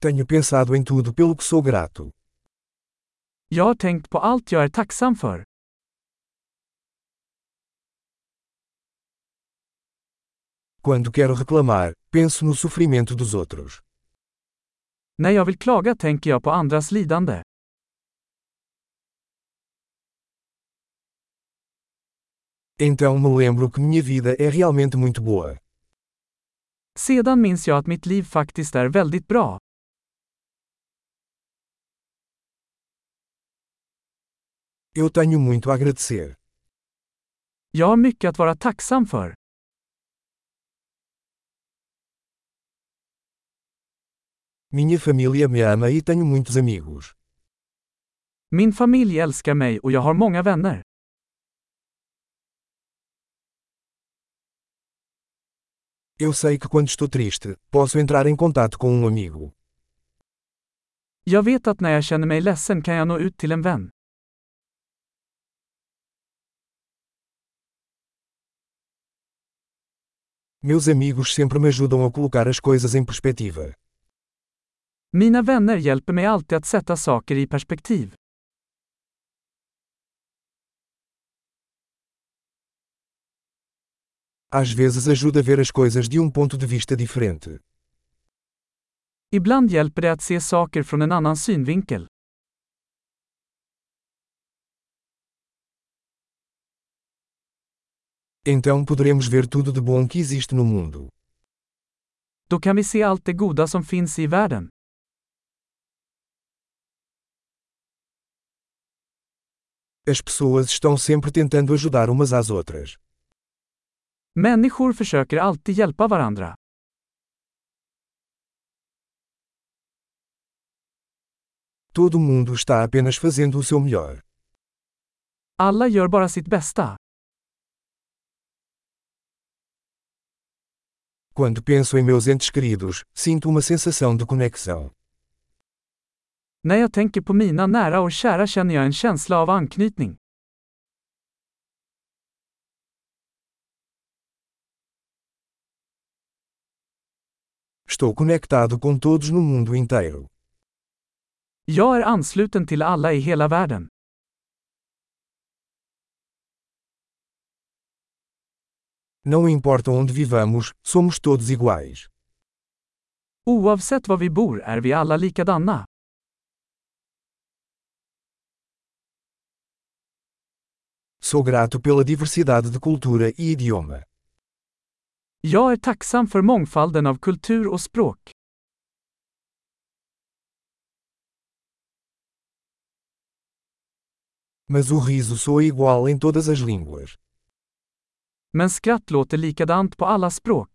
Tenho pensado em tudo pelo que sou grato. Jag har tänkt på allt jag är tacksam för. Quando quero reclamar, penso no sofrimento dos outros. När jag vill klaga tänker jag på andras lidande. Então me lembro que minha vida é realmente muito boa. Sedan minns jag att mitt liv faktiskt är väldigt bra. Eu tenho muito a agradecer. Jag har mycket att vara tacksam för. Minha família me ama e tenho muitos amigos. Min familj älskar mig och jag har många vänner. Eu sei que quando estou triste, posso entrar em contato com um amigo. Jag vet att när jag känner mig ledsen kan jag nå ut till en vän. Meus amigos sempre me ajudam a colocar as coisas em perspectiva. Mina vänner hjälper mig alltid att sätta saker i perspektiv. Às vezes ajuda a ver as coisas de um ponto de vista diferente. Ibland hjälper det att se saker från en annan synvinkel. Então poderemos ver tudo de bom que existe no mundo. Då kan vi se allt det goda som finns i världen. As pessoas estão sempre tentando ajudar umas às outras. Människor försöker alltid hjälpa varandra. Todo mundo está apenas fazendo o seu melhor. Alla gör bara sitt bästa. Quando penso em meus entes queridos, sinto uma sensação de conexão. När jag tänker på mina nära och kära känner jag en känsla av anknytning. Estou conectado com todos no mundo inteiro. Jag är ansluten till alla i hela världen. Não importa onde vivamos, somos todos iguais. Oavsett var vi bor är vi alla likadana. Sou grato pela diversidade de cultura e idioma. Jag är tacksam för mångfalden av kultur och språk. Mas o riso soa igual em todas as línguas. Men skratt låter likadant på alla språk.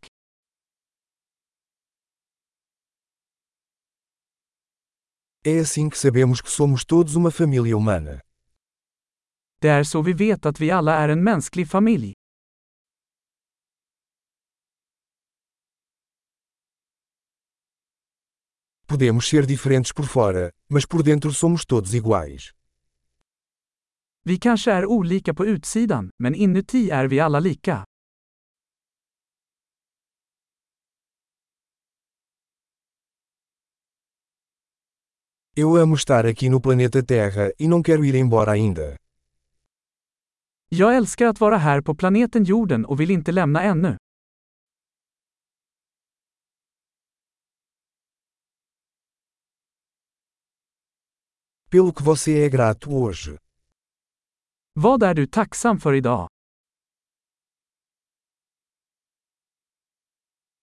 É assim que sabemos que somos todos uma família humana. Det är så vi vet att vi alla är en mänsklig familj. Podemos ser diferentes por fora, mas por dentro somos todos iguais. Vi kanske är olika på utsidan, men inuti är vi alla lika. Eu amo estar aqui no planeta Terra e não quero ir embora ainda. Jag älskar att vara här på planeten jorden och vill inte lämna ännu. Pelo que você é grato hoje. Vad är du tacksam för idag?